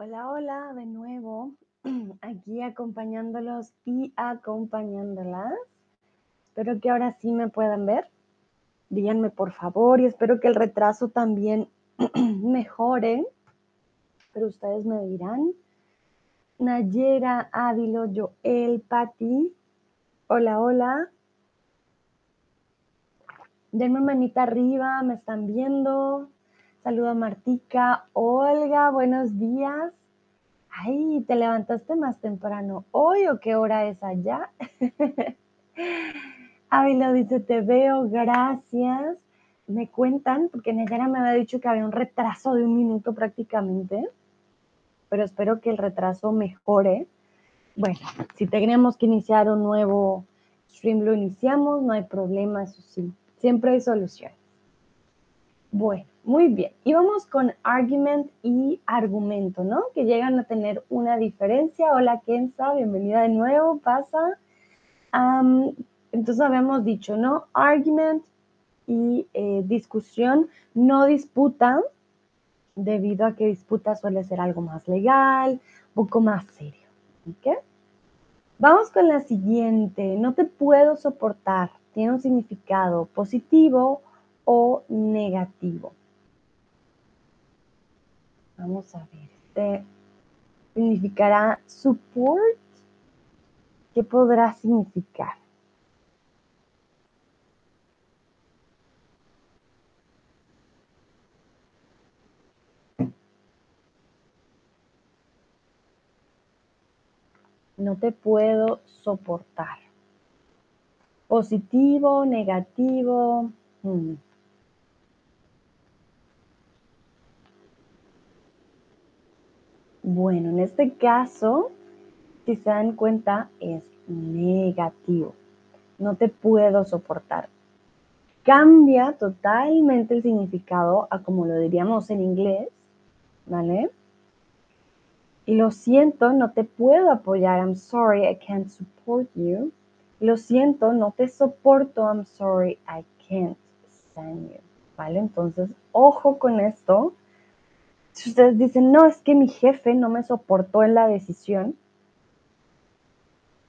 Hola, hola, de nuevo, aquí acompañándolos y acompañándolas. Espero que ahora sí me puedan ver. Díganme por favor y espero que el retraso también mejore. Pero ustedes me dirán. Nayera, Ávilo, Joel, Patti. Hola, hola. Denme manita arriba, me están viendo. Saluda Martica. Olga, buenos días. Ay, ¿te levantaste más temprano hoy o qué hora es allá? Ávila dice, te veo, gracias. Me cuentan, porque Nayara me había dicho que había un retraso de un minuto prácticamente, pero espero que el retraso mejore. Bueno, si tenemos que iniciar un nuevo stream, lo iniciamos, no hay problema, eso sí, siempre hay solución. Bueno, muy bien. Y vamos con argument y argumento, ¿no? Que llegan a tener una diferencia. Hola, Kenza, bienvenida de nuevo, pasa. entonces habíamos dicho, ¿no? Argument y eh, discusión, no disputa, debido a que disputa suele ser algo más legal, un poco más serio. ¿Ok? Vamos con la siguiente. No te puedo soportar. Tiene un significado positivo o negativo. Vamos a ver, este significará support. ¿Qué podrá significar? No te puedo soportar. Positivo, negativo. Hmm. Bueno, en este caso, si se dan cuenta, es negativo. No te puedo soportar. Cambia totalmente el significado a como lo diríamos en inglés, ¿vale? Y lo siento, no te puedo apoyar. I'm sorry, I can't support you. Lo siento, no te soporto. I'm sorry, I can't stand you. ¿Vale? Entonces, ojo con esto si ustedes dicen, no, es que mi jefe no me soportó en la decisión,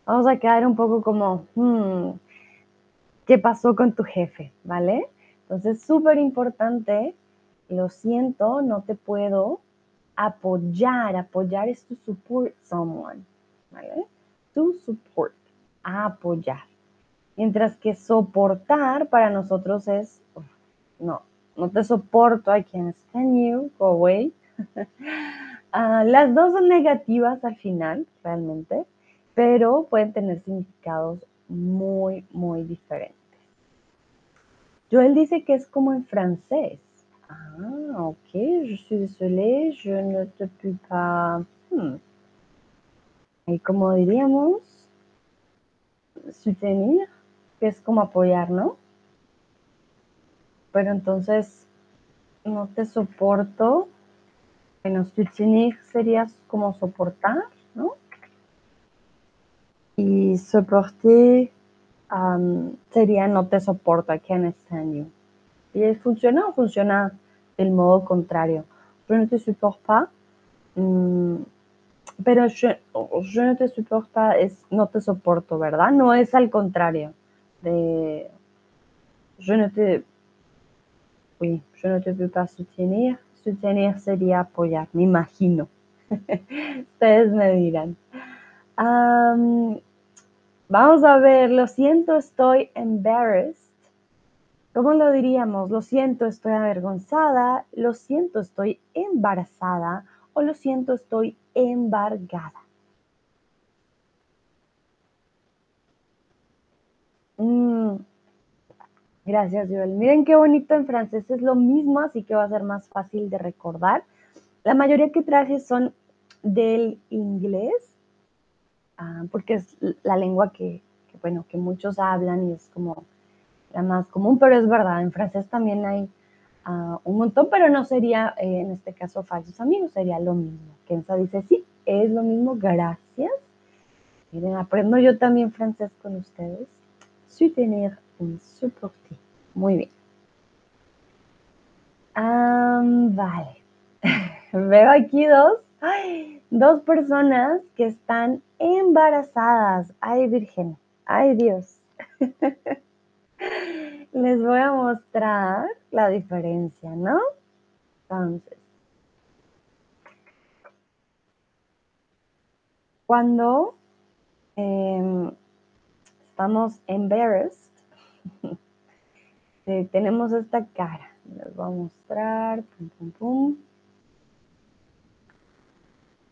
vamos a quedar un poco como, hmm, ¿qué pasó con tu jefe? ¿Vale? Entonces, súper importante, lo siento, no te puedo apoyar. Apoyar es to support someone, ¿vale? To support, apoyar. Mientras que soportar para nosotros es, no, no te soporto, I can't stand you, go away. Ah, las dos son negativas al final, realmente, pero pueden tener significados muy, muy diferentes. Joel dice que es como en francés. Ah, ok, je suis désolé, je ne te puis pas. Hmm. Y como diríamos, soutenir, que es como apoyar, ¿no? Pero entonces, no te soporto bueno, soutenir sería como soportar, ¿no? Y soportar sería no te soporto, I can't stand you. ¿Y funciona o funciona del modo contrario? Je ne te supporte pas. Mm, pero je, ne te supporte pas es no te soporto, ¿verdad? No es al contrario de je ne te, oui, je ne te peux pas soutenir Soutenir sería apoyar, me imagino. Ustedes me dirán. vamos a ver, lo siento, estoy embarrassed. ¿Cómo lo diríamos? Lo siento, estoy avergonzada. Lo siento, estoy embarazada. O lo siento, estoy embargada. Mm, Gracias, Joel. Miren qué bonito en francés es lo mismo, así que va a ser más fácil de recordar. La mayoría que traje son del inglés, ah, porque es la lengua que, bueno, que muchos hablan y es como la más común, pero es verdad, en francés también hay ah, un montón, pero no sería eh, en este caso falsos amigos, sería lo mismo. Kenza dice, sí, es lo mismo, gracias. Miren, aprendo yo también francés con ustedes. Soutenir supporter. Muy bien. vale. Veo aquí dos dos personas que están embarazadas. Ay, Virgen. Ay, Dios. Les voy a mostrar la diferencia, ¿no? Entonces, cuando em, estamos embarrassed, eh, tenemos esta cara. Les voy a mostrar.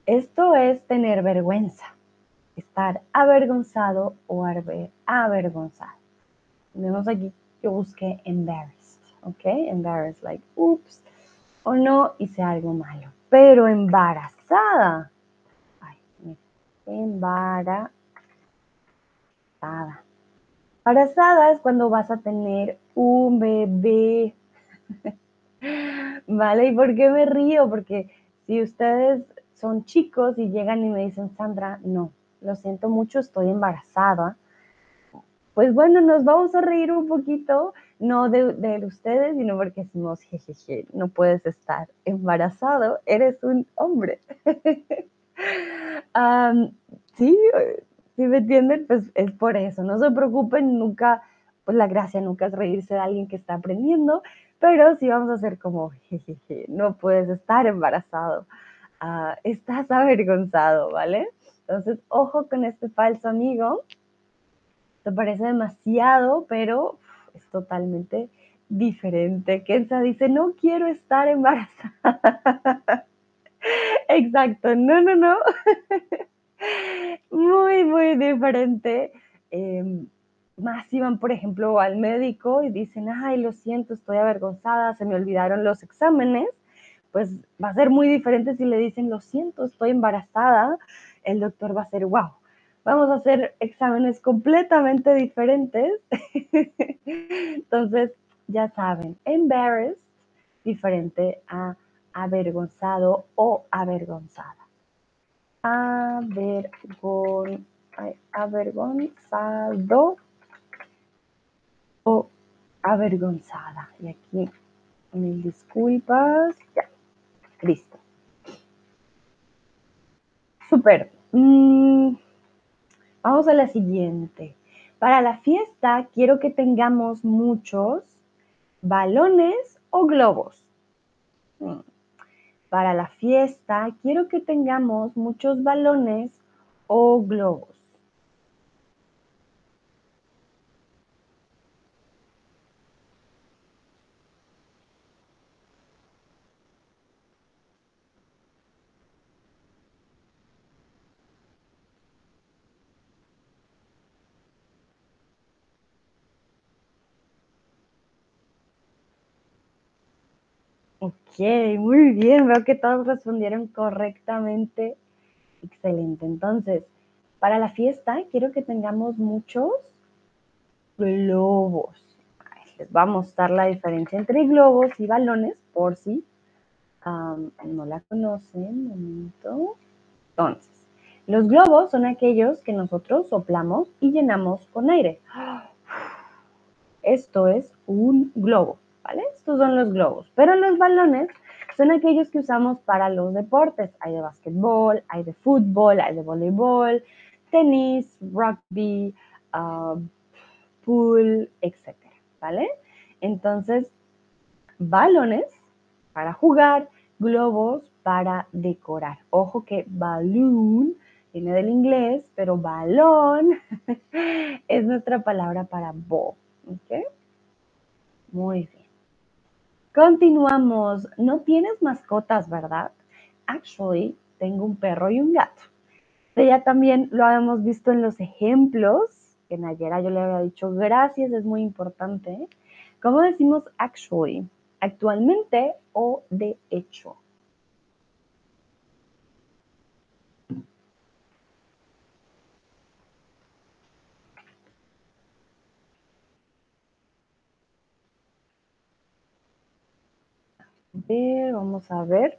Esto es tener vergüenza, estar avergonzado o avergonzado. Vemos aquí que busqué embarrassed, ¿ok? Embarrassed, like, oops, o no hice algo malo. Pero embarazada, ay, embarazada. Embarazada es cuando vas a tener un bebé. ¿Vale? ¿Y por qué me río? Porque si ustedes son chicos y llegan y me dicen, Sandra, no, lo siento mucho, estoy embarazada. Pues bueno, nos vamos a reír un poquito, no de, ustedes, sino porque decimos, jejeje, no puedes estar embarazado, eres un hombre. sí, si me entienden, pues es por eso. No se preocupen, nunca, pues la gracia nunca es reírse de alguien que está aprendiendo, pero sí vamos a hacer como, jejeje, no puedes estar embarazado. Ah, estás avergonzado, ¿vale? Entonces, ojo con este falso amigo. Te parece demasiado, pero es totalmente diferente. Kenza dice, no quiero estar embarazada. Exacto, no, no, no. muy, muy diferente. Em, más iban, por ejemplo, al médico y dicen, ay, lo siento, estoy avergonzada, se me olvidaron los exámenes pues va a ser muy diferente si le dicen, lo siento, estoy embarazada, el doctor va a ser, wow, vamos a hacer exámenes completamente diferentes. Entonces, ya saben, embarrassed, diferente a avergonzado o avergonzada. Avergon, avergonzado o avergonzada. Y aquí, mil disculpas. Ya. Listo. Super. Mm, vamos a la siguiente. Para la fiesta quiero que tengamos muchos balones o globos. Mm. Para la fiesta quiero que tengamos muchos balones o globos. Ok, muy bien, veo que todos respondieron correctamente. Excelente. Entonces, para la fiesta quiero que tengamos muchos globos. les voy a mostrar la diferencia entre globos y balones, por si no la conocen. momento. Entonces, los globos son aquellos que nosotros soplamos y llenamos con aire. Esto es un globo. Estos son los globos. Pero los balones son aquellos que usamos para los deportes. Hay de básquetbol, hay de fútbol, hay de voleibol, tenis, rugby, um, pool, etc. ¿Vale? Entonces, balones para jugar, globos para decorar. Ojo que balloon viene del inglés, pero balón es nuestra palabra para ball. ¿Ok? Muy bien. Continuamos. No tienes mascotas, ¿verdad? Actually, tengo un perro y un gato. Ya también lo habíamos visto en los ejemplos, que en ayer yo le había dicho gracias, es muy importante. ¿Cómo decimos actually? Actualmente o de hecho. Vamos a ver.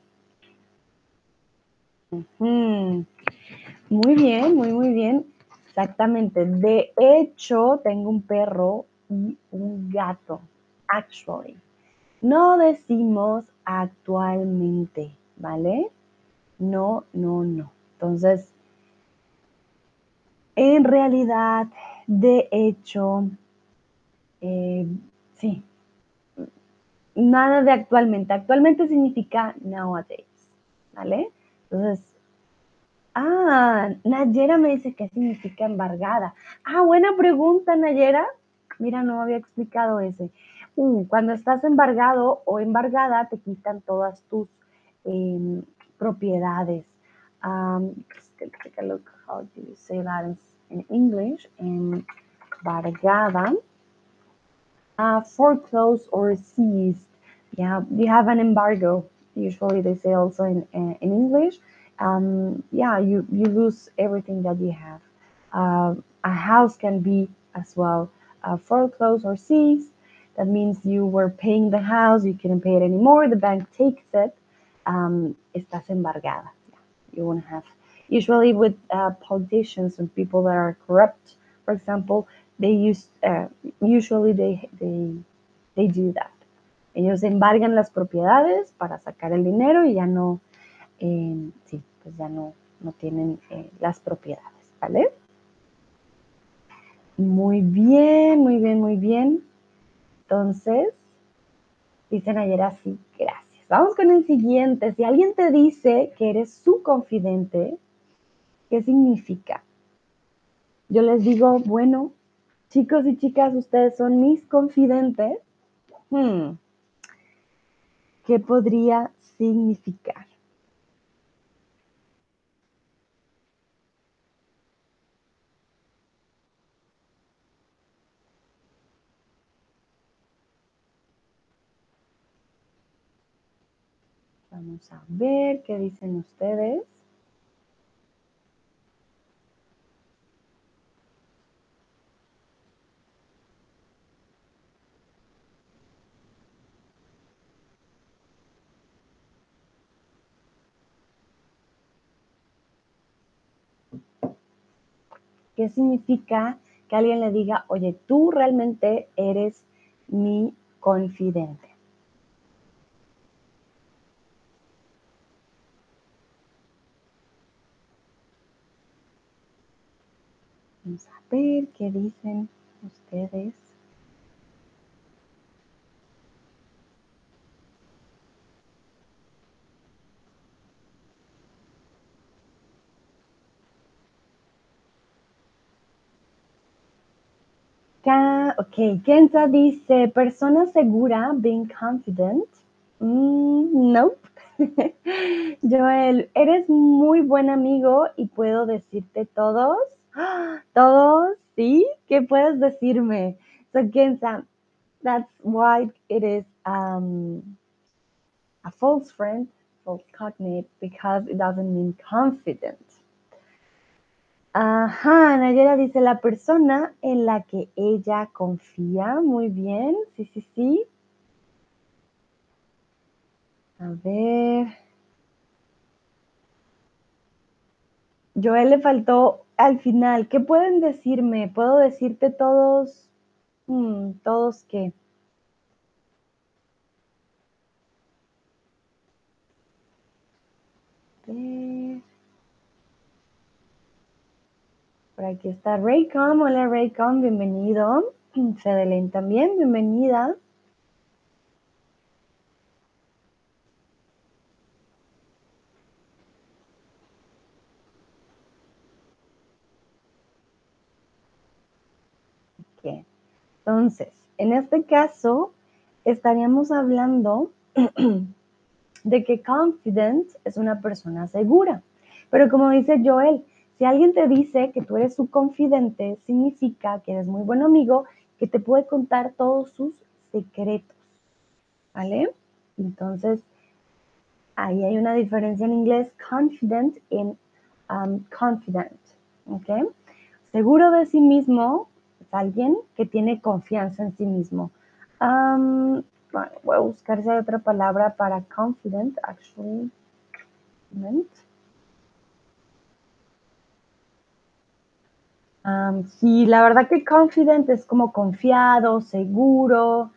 Muy bien, muy, muy bien. Exactamente. De hecho, tengo un perro y un gato. Actually. No decimos actualmente, ¿vale? no, no, no. Entonces, en realidad, de hecho, eh, sí, nada de actualmente. Actualmente significa nowadays, ¿vale? Entonces, ah, Nayera me dice qué significa embargada. Ah, buena pregunta, Nayera. Mira, no había explicado ese. Uh, cuando estás embargado o embargada, te quitan todas tus eh, propiedades. Um, take a look, how do you say that in English? Embargada. Uh, foreclosed or seized. Yeah, you have an embargo. Usually they say also in, in English. Um, yeah, you, you lose everything that you have. Uh, a house can be as well uh, foreclosed or seized. That means you were paying the house, you couldn't pay it anymore, the bank takes it, um, estás embargada. You won't have. Usually with uh, politicians and people that are corrupt, for example, they use, uh, usually they, they, they do that. Ellos embargan las propiedades para sacar el dinero y ya no, eh, sí, pues ya no, no tienen eh, las propiedades, ¿vale? Muy bien, muy bien, muy bien. Entonces, dicen ayer así, gracias. Vamos con el siguiente. Si alguien te dice que eres su confidente, ¿qué significa? Yo les digo, bueno, chicos y chicas, ustedes son mis confidentes. Hmm. ¿Qué podría significar? Vamos a ver qué dicen ustedes. ¿Qué significa que alguien le diga, oye, tú realmente eres mi confidente? Vamos a ver qué dicen ustedes. Ok, Kenza dice, persona segura, being confident. Mm, nope. Joel, eres muy buen amigo y puedo decirte todos. ¿Todos? ¿Sí? ¿Qué puedes decirme? So, Kenza, that's why it is um, a false friend, false cognate, because it doesn't mean confident. Ajá, Nayera dice la persona en la que ella confía. Muy bien, sí, sí, sí. A ver. Joel le faltó al final. ¿Qué pueden decirme? ¿Puedo decirte todos? Hmm, ¿Todos qué? A ver. Por aquí está Raycom. Hola Raycom, bienvenido. Fedelén también, bienvenida. Ok. Entonces, en este caso, estaríamos hablando de que confident es una persona segura. Pero como dice Joel, si alguien te dice que tú eres su confidente, significa que eres muy buen amigo, que te puede contar todos sus secretos. ¿Vale? Entonces, ahí hay una diferencia en inglés, confident en um, confident. ¿Ok? Seguro de sí mismo es alguien que tiene confianza en sí mismo. Um, voy a buscar si hay otra palabra para confident, actually. Um, la verdad que confident es como confiado, seguro,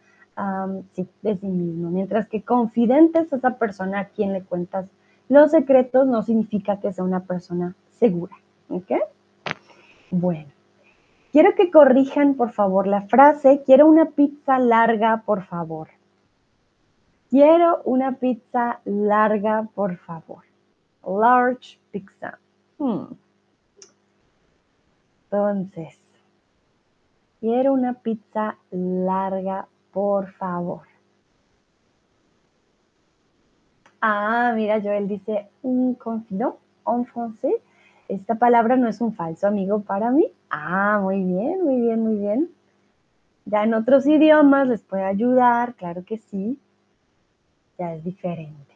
sí, de sí mismo. Mientras que confidente es esa persona a quien le cuentas los secretos no significa que sea una persona segura. ¿Ok? Bueno. Quiero que corrijan, por favor, la frase, quiero una pizza larga, por favor. Quiero una pizza larga, por favor. Large pizza. Hmm. Entonces, quiero una pizza larga, por favor. Ah, mira, Joel dice un confident en français. Esta palabra no es un falso amigo para mí. Ah, muy bien, muy bien, muy bien. Ya en otros idiomas les puede ayudar, claro que sí. Ya es diferente.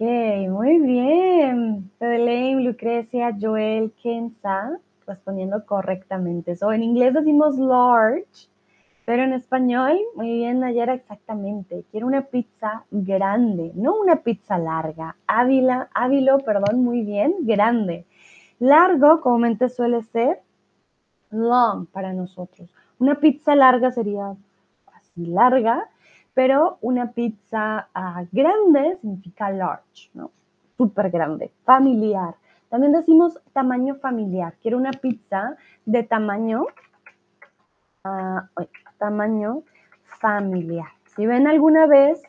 Ok, muy bien. Madeleine, Lucrecia, Joel, Kenza, respondiendo correctamente. So, en inglés decimos large, pero en español, muy bien, Nayara, exactamente. Quiero una pizza grande, no una pizza larga. Ávila, Ávilo, perdón, muy bien, grande. Largo, comúnmente suele ser long para nosotros. Una pizza larga sería así larga, pero una pizza ah, grande significa large, ¿no? Súper grande, familiar. También decimos tamaño familiar. Quiero una pizza de tamaño, uh, tamaño familiar. Si ven alguna vez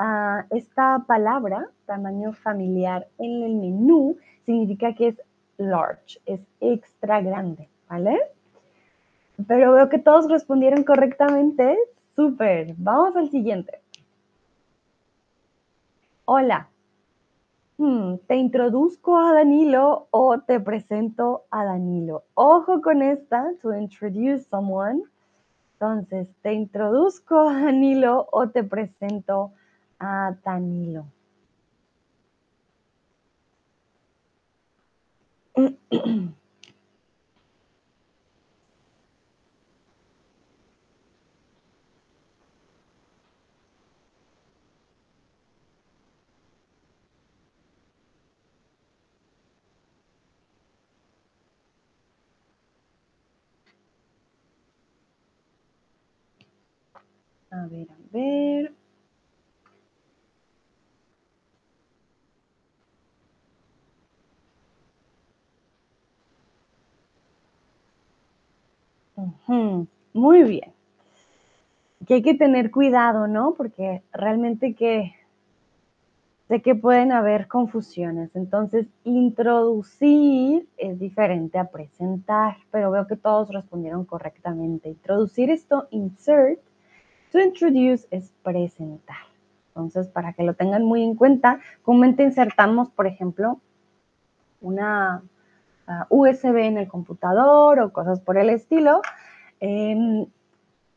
uh, esta palabra, tamaño familiar, en el menú, significa que es large, es extra grande, ¿vale? Pero veo que todos respondieron correctamente. Súper. Vamos al siguiente. Hola. Hmm, ¿Te introduzco a Danilo o te presento a Danilo? Ojo con esta, to introduce someone. Entonces, ¿te introduzco a Danilo o te presento a Danilo? A ver, a ver. Muy bien. Que hay que tener cuidado, ¿no? Porque realmente que sé que pueden haber confusiones. Entonces, introducir es diferente a presentar, pero veo que todos respondieron correctamente. Introducir esto, insert, To introduce es presentar. Entonces, para que lo tengan muy en cuenta, comúnmente insertamos, por ejemplo, una ah, USB en el computador o cosas por el estilo, em,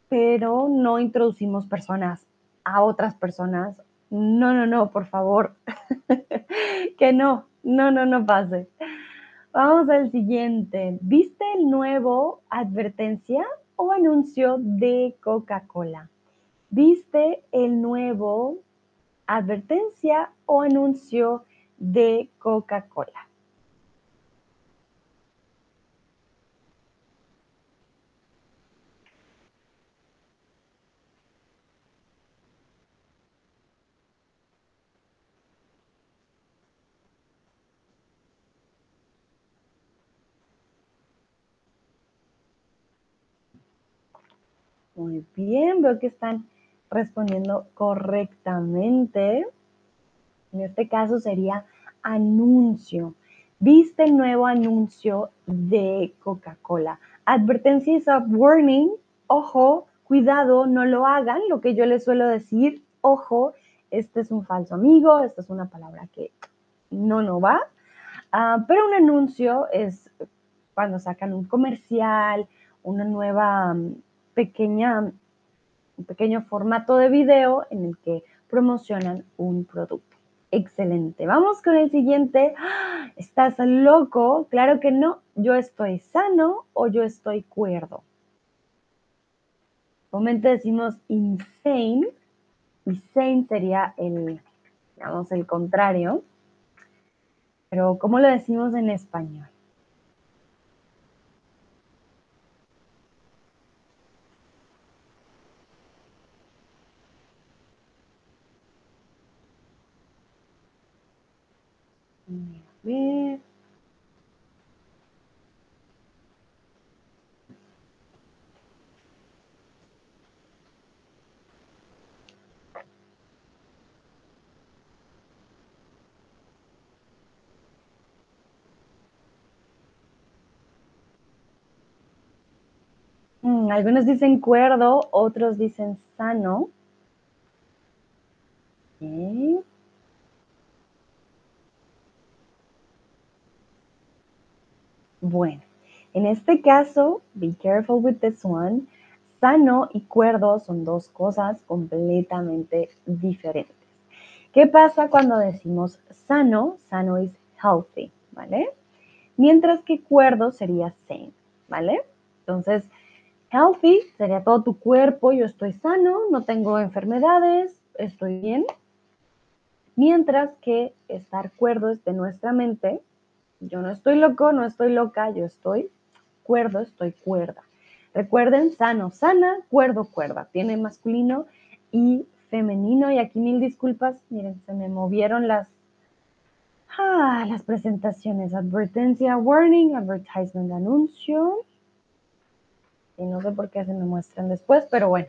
pero no introducimos personas a otras personas. No, no, no, por favor. que no, no, no, no pase. Vamos al siguiente. ¿Viste el nuevo advertencia o anuncio de Coca-Cola? ¿Viste el nuevo advertencia o anuncio de Coca-Cola? Muy bien, veo que están respondiendo correctamente. En este caso sería anuncio. ¿Viste el nuevo anuncio de Coca-Cola? Advertencia is warning. Ojo, cuidado, no lo hagan. Lo que yo les suelo decir, ojo, este es un falso amigo, esta es una palabra que no, no va. Ah, pero un anuncio es cuando sacan un comercial, una nueva mm, pequeña un pequeño formato de video en el que promocionan un producto. Excelente. Vamos con el siguiente. ¿Estás loco? Claro que no. Yo estoy sano o yo estoy cuerdo. Comúnmente decimos insane. y sane sería el, digamos, el contrario. Pero, ¿cómo lo decimos en español? A ver. Mm, algunos dicen cuerdo, otros dicen sano. Bueno, en este caso, be careful with this one. Sano y cuerdo son dos cosas completamente diferentes. ¿Qué pasa cuando decimos sano? Sano es healthy, ¿vale? Mientras que cuerdo sería sane, ¿vale? Entonces, healthy sería todo tu cuerpo, yo estoy sano, no tengo enfermedades, estoy bien. Mientras que estar cuerdo es de nuestra mente, yo no estoy loco, no estoy loca, yo estoy cuerdo, estoy cuerda. Recuerden, sano, sana, cuerdo, cuerda. Tiene masculino y femenino. Y aquí mil disculpas, miren, se me movieron las, ah, las presentaciones. Advertencia, warning, advertisement, anuncio. Y no sé por qué se me muestran después, pero bueno.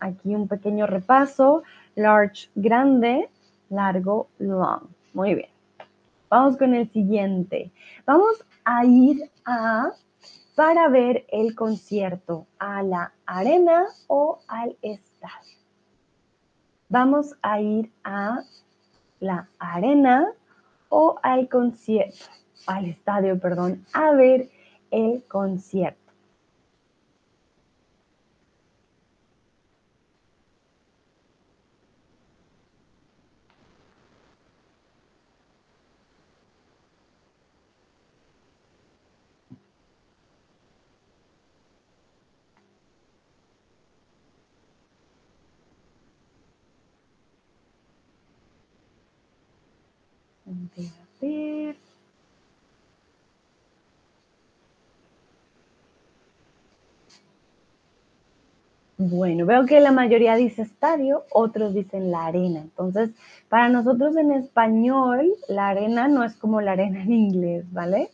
Aquí un pequeño repaso. Large, grande, largo, long. Muy bien. Vamos con el siguiente. Vamos a ir a para ver el concierto a la arena o al estadio. Vamos a ir a la arena o al concierto, al estadio, perdón, a ver el concierto. Bueno, veo que la mayoría dice estadio, otros dicen la arena. Entonces, para nosotros en español, la arena no es como la arena en inglés, ¿vale?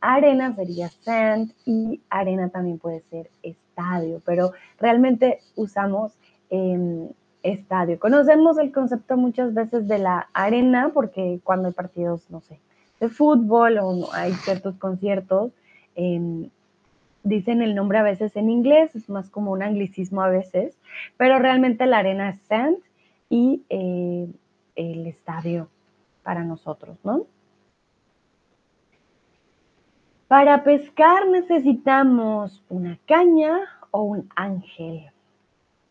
Arena sería sand y arena también puede ser estadio, pero realmente usamos em, estadio. Conocemos el concepto muchas veces de la arena porque cuando hay partidos, no sé, de fútbol o hay ciertos conciertos, em, dicen el nombre a veces en inglés, es más como un anglicismo a veces, pero realmente la arena es sand y eh, el estadio para nosotros, ¿no? Para pescar necesitamos una caña o un ángel.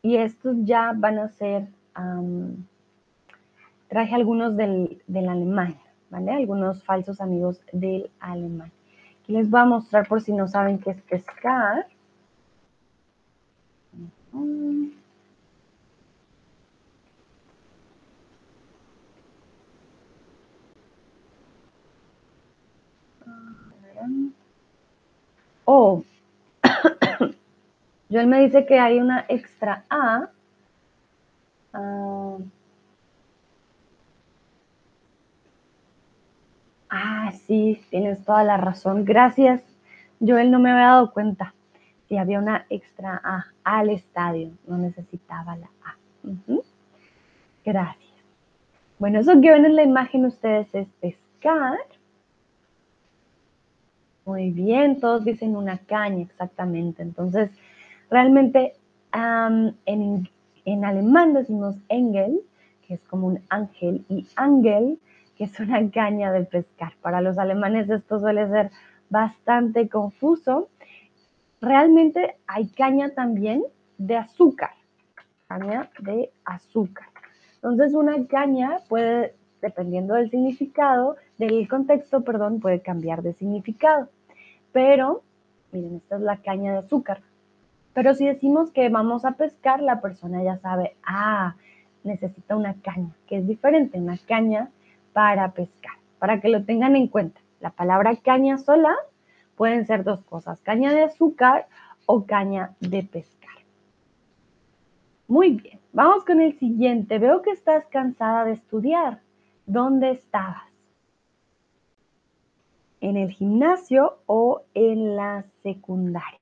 Y estos ya van a ser, traje algunos del, del alemán, ¿vale? Algunos falsos amigos del alemán les voy a mostrar por si no saben qué es pescar. Oh, Joel me dice que hay una extra A. Ah, Ah, sí, tienes toda la razón. Gracias. Joel no me había dado cuenta. Si había una extra A al estadio, no necesitaba la A. Gracias. Bueno, eso que ven en la imagen ustedes es pescar. Muy bien, todos dicen una caña, exactamente. Entonces, realmente en, en alemán decimos Engel, que es como un ángel, y Angel que es una caña de pescar. Para los alemanes esto suele ser bastante confuso. Realmente hay caña también de azúcar, caña de azúcar. Entonces una caña puede, dependiendo del significado, del contexto, perdón, puede cambiar de significado. Pero, miren, esta es la caña de azúcar. Pero si decimos que vamos a pescar, la persona ya sabe, ah, necesita una caña, que es diferente, una caña para pescar, para que lo tengan en cuenta. La palabra caña sola pueden ser dos cosas, caña de azúcar o caña de pescar. Muy bien, vamos con el siguiente. Veo que estás cansada de estudiar. ¿Dónde estabas? ¿En el gimnasio o en la secundaria?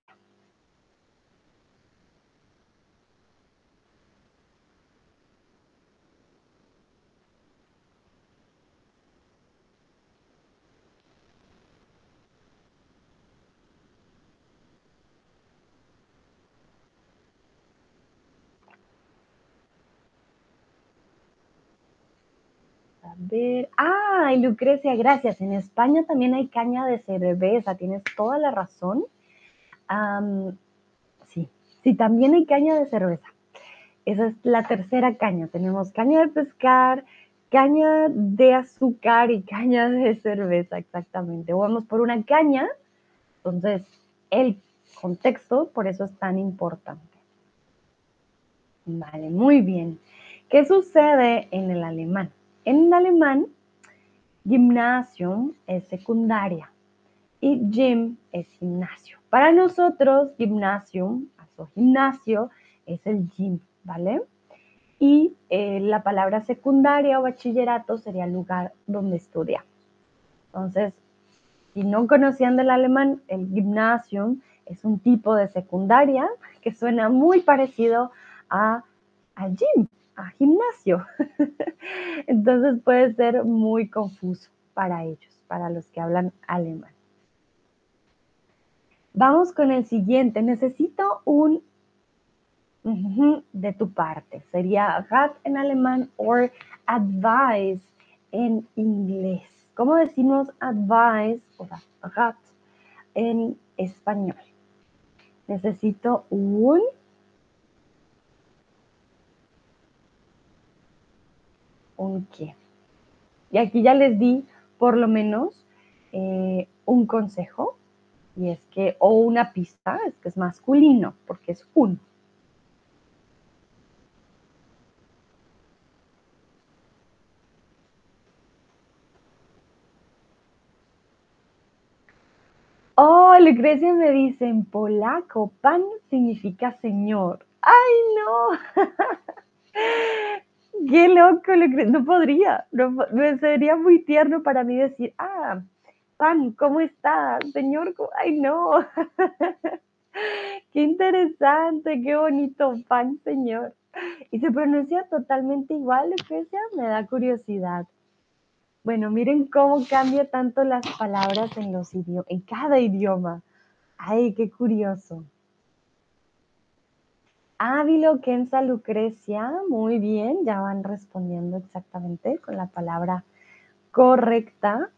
Ver. Ay, Lucrecia, gracias. En España también hay caña de cerveza, tienes toda la razón. sí, sí, también hay caña de cerveza. Esa es la tercera caña. Tenemos caña de pescar, caña de azúcar y caña de cerveza, exactamente. Vamos por una caña, entonces el contexto por eso es tan importante. Vale, muy bien. ¿Qué sucede en el alemán? En alemán, gymnasium es secundaria y gym es gimnasio. Para nosotros, gymnasium, o gimnasio, es el gym, ¿vale? Y eh, la palabra secundaria o bachillerato sería el lugar donde estudia. Entonces, si no conocían del alemán, el gymnasium es un tipo de secundaria que suena muy parecido a, al gym, a gimnasio. Entonces puede ser muy confuso para ellos, para los que hablan alemán. Vamos con el siguiente. Necesito un de tu parte. Sería Rat en alemán o advice en inglés. ¿Cómo decimos advice o rat en español? Necesito un un qué. Y aquí ya les di por lo menos eh, un consejo, y es que, o una pista, es que es masculino, porque es un. Oh, Lucrecia me dice en polaco, pan significa señor. ¡Ay, no! Qué loco, no podría, no, sería muy tierno para mí decir, ah, Pan, ¿cómo está? Señor, ay no. qué interesante, qué bonito, Pan, señor. Y se pronuncia totalmente igual, Lucrecia, me da curiosidad. Bueno, miren cómo cambia tanto las palabras en los idiomas, en cada idioma. Ay, qué curioso. Ávilo, Kenza, Lucrecia, muy bien, ya van respondiendo exactamente con la palabra correcta.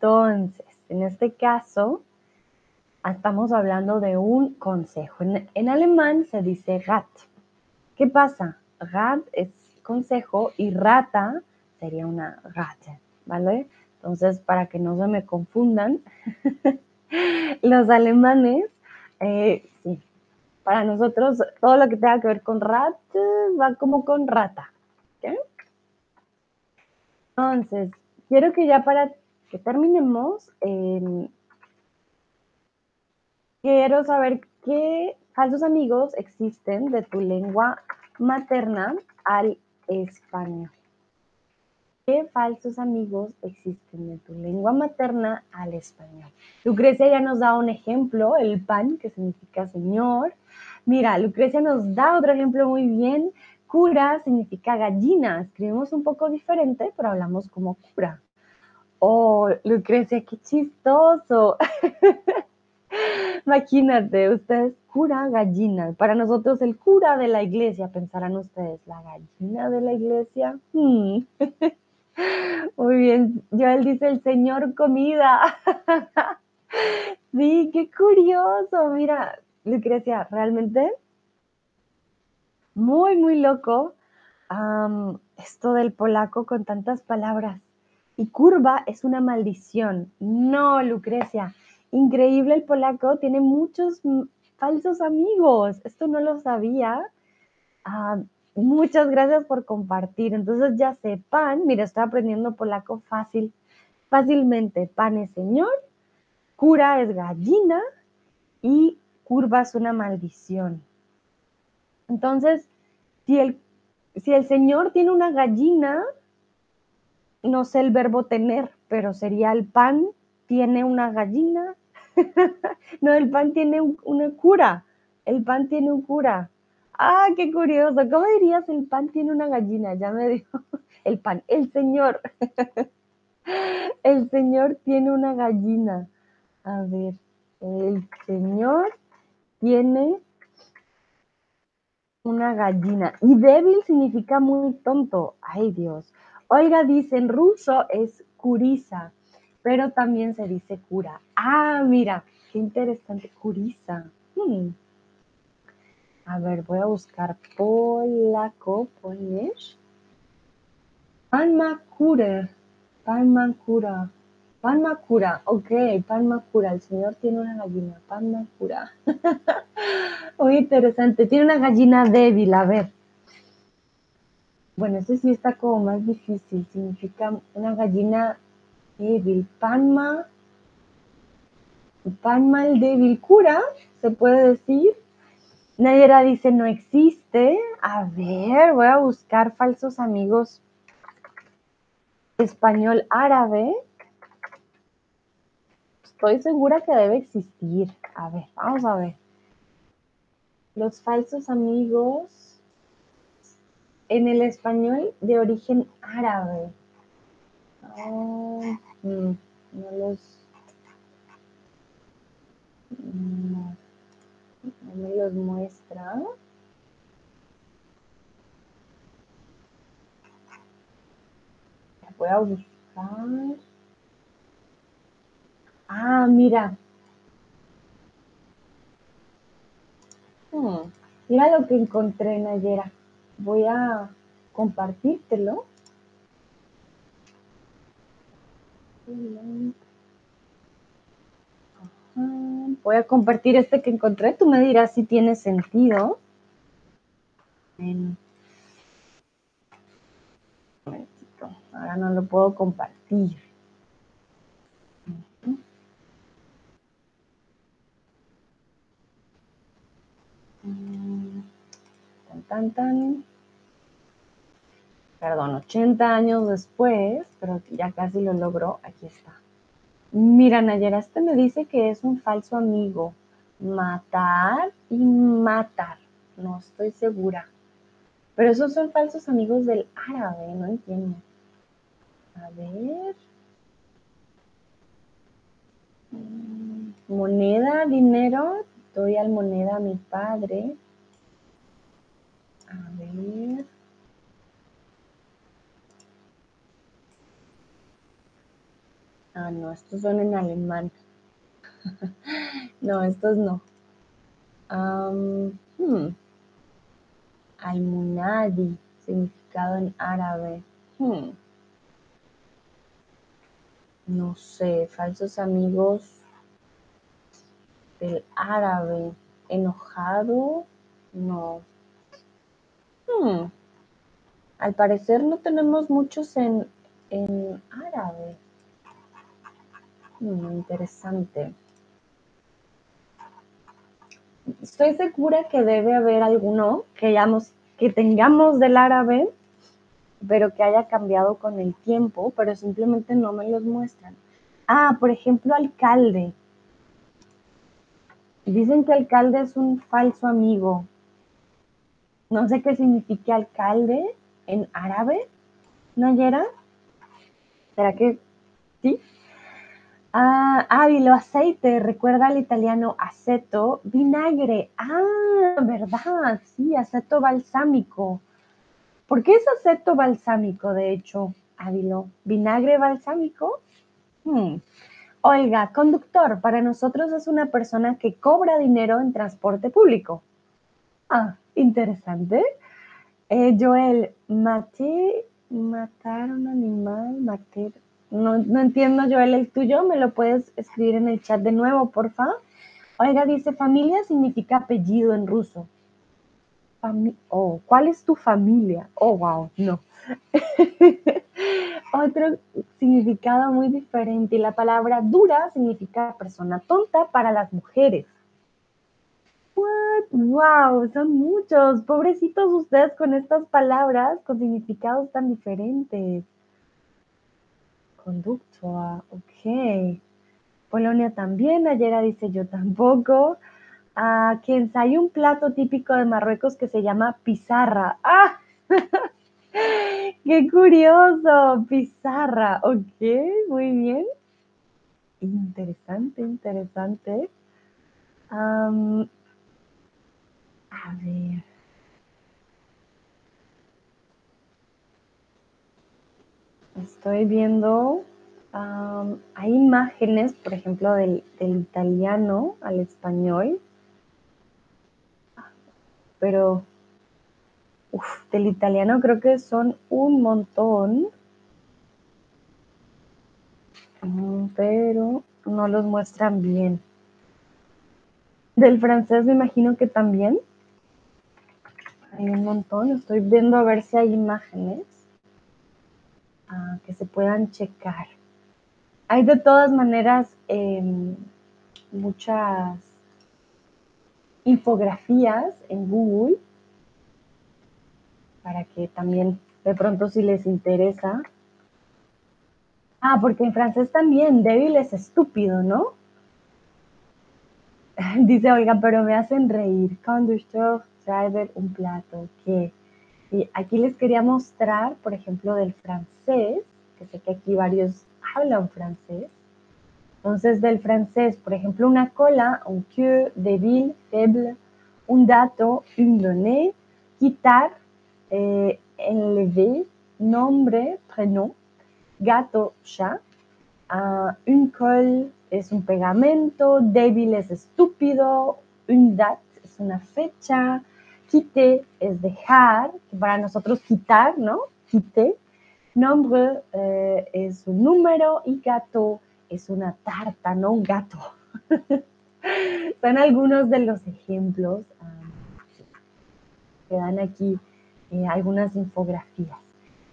Entonces, en este caso, estamos hablando de un consejo. En, alemán se dice Rat. ¿Qué pasa? Rat es consejo y rata sería una rata, ¿vale? Entonces, para que no se me confundan, los alemanes, eh, sí, para nosotros todo lo que tenga que ver con rat va como con rata. Entonces, quiero que ya para que terminemos, em, quiero saber qué falsos amigos existen de tu lengua materna al español. ¿Qué falsos amigos existen de tu lengua materna al español? Lucrecia ya nos da un ejemplo, el pan, que significa señor. Mira, Lucrecia nos da otro ejemplo muy bien. Cura significa gallina. Escribimos un poco diferente, pero hablamos como cura. Oh, Lucrecia, qué chistoso. Imagínate, ustedes cura gallina. Para nosotros el cura de la iglesia, pensarán ustedes, la gallina de la iglesia. Hmm. Muy bien, Joel dice el Señor comida. Sí, qué curioso. Mira, Lucrecia, realmente muy, muy loco esto del polaco con tantas palabras. Y curva es una maldición. No, Lucrecia. Increíble el polaco, tiene muchos falsos amigos. Esto no lo sabía. Ah, muchas gracias por compartir. Entonces ya sé, pan, mira, estoy aprendiendo polaco fácil, fácilmente. Pan es señor, cura es gallina y curva es una maldición. Entonces, si el, si el señor tiene una gallina, no sé el verbo tener, pero sería el pan tiene una gallina. no, el pan tiene una cura. El pan tiene un cura. Ah, qué curioso. ¿Cómo dirías el pan tiene una gallina? Ya me dijo el pan. El señor. el señor tiene una gallina. A ver, el señor tiene una gallina. Y débil significa muy tonto. Ay, Dios. Oiga, dice en ruso es curisa, pero también se dice cura. Ah, mira, qué interesante, curisa. Hmm. A ver, voy a buscar polaco, polish. Panmakura, panmakura, panmakura, ok, panmakura, el señor tiene una gallina, panmakura. Muy interesante, tiene una gallina débil, a ver. Bueno, eso sí está como más difícil. Significa una gallina débil. Panma. Panma el débil cura, se puede decir. Nayera dice no existe. A ver, voy a buscar falsos amigos español árabe. Estoy segura que debe existir. A ver, vamos a ver. Los falsos amigos en el español de origen árabe. Mm, no los. No, me los muestra. Voy a buscar. Ah, mira. Hmm, mira lo que encontré, en Nayera voy a compartírtelo. Voy a compartir este que encontré. Tú me dirás si tiene sentido. Ahora no lo puedo compartir. Tan, tan, perdón, 80 años después, pero ya casi lo logró, aquí está. Mira, Nayera, este me dice que es un falso amigo. Matar y matar. No estoy segura. Pero esos son falsos amigos del árabe, no entiendo. A ver. Moneda, dinero. Doy al moneda a mi padre. A ver. Ah, no, estos son en alemán. no, estos no. Um. Almunadi, significado en árabe. Hmm. No sé, falsos amigos del árabe. Enojado, no. Hmm. Al parecer no tenemos muchos en, en árabe. Muy interesante. Estoy segura que debe haber alguno que, que tengamos del árabe, pero que haya cambiado con el tiempo, pero simplemente no me los muestran. Ah, por ejemplo, alcalde. Dicen que alcalde es un falso amigo. No sé qué significa alcalde en árabe, Nayera. ¿Será que sí? Ah, ávilo, aceite, recuerda al italiano aceto, vinagre. Ah, verdad, sí, aceto balsámico. ¿Por qué es aceto balsámico, de hecho, Ávilo? ¿Vinagre balsámico? Hmm. Olga, conductor, para nosotros es una persona que cobra dinero en transporte público. Ah, interesante. Eh, Joel, maté, matar un animal, matar. No, entiendo, Joel, el tuyo. ¿Me lo puedes escribir en el chat de nuevo, porfa? Olga dice, familia significa apellido en ruso. oh, ¿cuál es tu familia? Oh, wow, no. Otro significado muy diferente. Y la palabra dura significa persona tonta para las mujeres. What? Wow, son muchos. Pobrecitos ustedes con estas palabras con significados tan diferentes. Conductua, ok. Polonia también, Ayera dice yo tampoco. Ah, que hay un plato típico de Marruecos que se llama pizarra. ¡Ah! ¡Qué curioso! Pizarra, ok, muy bien. Interesante, interesante. a ver. Estoy viendo, hay imágenes, por ejemplo, del, italiano al español, pero Uf, del italiano creo que son un montón. Mm, pero no los muestran bien. Del francés me imagino que también. Hay un montón. Estoy viendo a ver si hay imágenes ah, que se puedan checar. Hay de todas maneras em, muchas infografías en Google para que también de pronto si les interesa. Ah, porque en francés también débil es estúpido, ¿no? Dice Olga, pero me hacen reír. Conductor, driver, un plato. ¿Qué? Aquí les quería mostrar, por ejemplo, del francés, que sé que aquí varios hablan francés. Entonces, del francés, por ejemplo, una cola, un queue, débil, faible, un dato, un donné, quitar, eh, enlevé, nombre, prénom, gato, chat, uh, un col es un pegamento, débil es estúpido, un date es una fecha, quite es dejar, para nosotros quitar, ¿no? Quite. Nombre eh, es un número y gato es una tarta, no un gato. Son algunos de los ejemplos um, que dan aquí eh, algunas infografías.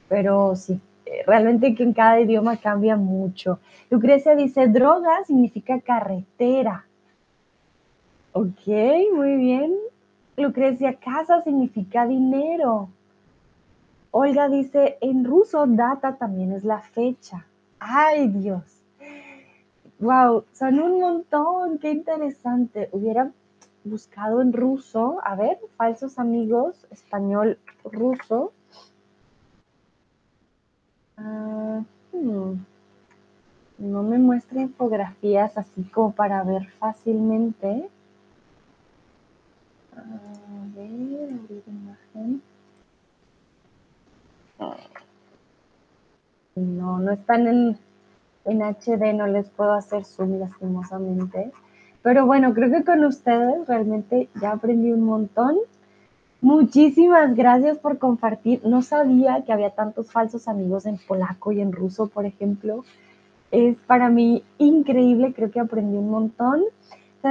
Pero sí, eh, realmente que en cada idioma cambia mucho. Lucrecia dice, droga significa carretera. Ok, muy bien. Lucrecia, casa significa dinero. Olga dice, en ruso data también es la fecha. Ay, Dios. Wow, son un montón, qué interesante. Hubiera buscado en ruso, a ver, falsos amigos, español ruso. Ah, hmm. No me muestra infografías así como para ver fácilmente. A ver, abrir imagen. No, no están en, en HD, no les puedo hacer zoom lastimosamente. Pero bueno, creo que con ustedes realmente ya aprendí un montón. Muchísimas gracias por compartir. No sabía que había tantos falsos amigos en polaco y en ruso, por ejemplo. Es para mí increíble, creo que aprendí un montón.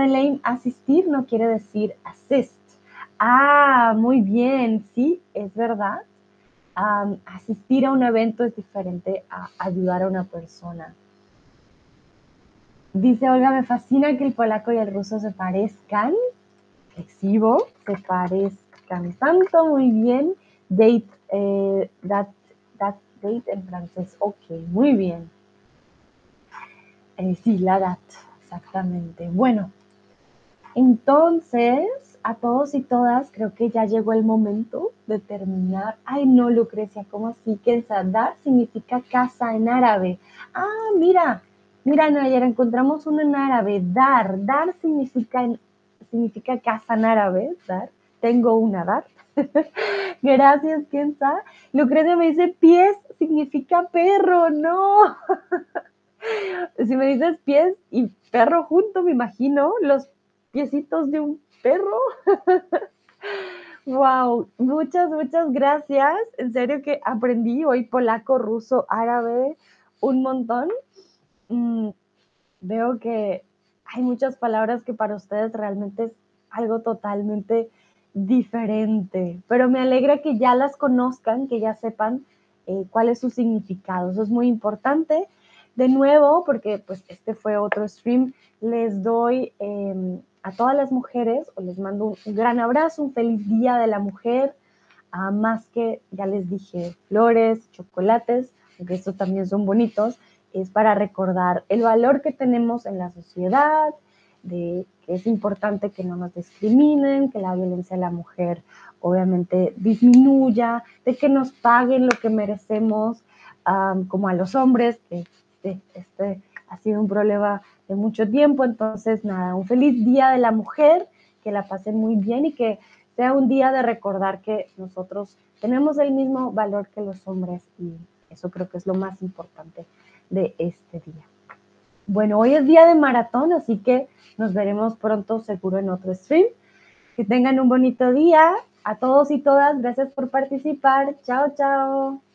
Elaine, asistir no quiere decir assist. Ah, muy bien, sí, es verdad. asistir a un evento es diferente a ayudar a una persona. Dice Olga, me fascina que el polaco y el ruso se parezcan. Flexivo, se parezcan tanto, muy bien. Date, eh, that, date en francés. Ok, muy bien. Eh, sí, la date, exactamente. Bueno, entonces, a todos y todas, creo que ya llegó el momento de terminar. Ay, no, Lucrecia, ¿cómo así? Que dar significa casa en árabe. Ah, mira, Mira, ayer encontramos uno en árabe, dar. Dar significa, significa casa en árabe, dar. Tengo una, dar. Gracias, Kenza. Lucrecia me dice, pies significa perro, no. si me dices pies y perro junto, me imagino los piecitos de un perro. wow, muchas, muchas gracias. En serio que aprendí hoy polaco, ruso, árabe, un montón. Mm, veo que hay muchas palabras que para ustedes realmente es algo totalmente diferente, pero me alegra que ya las conozcan, que ya sepan eh, cuál es su significado. Eso es muy importante. De nuevo, porque pues este fue otro stream, les doy em, a todas las mujeres, les mando un, gran abrazo, un feliz día de la mujer, a más que, ya les dije, flores, chocolates, aunque estos también son bonitos, es para recordar el valor que tenemos en la sociedad, de que es importante que no nos discriminen, que la violencia a la mujer obviamente disminuya, de que nos paguen lo que merecemos, como a los hombres, que este, este, ha sido un problema de mucho tiempo. Entonces, nada, un feliz día de la mujer, que la pasen muy bien y que sea un día de recordar que nosotros tenemos el mismo valor que los hombres y eso creo que es lo más importante de este día. Bueno, hoy es día de maratón, así que nos veremos pronto seguro en otro stream. Que tengan un bonito día. A todos y todas, gracias por participar. Chao, chao.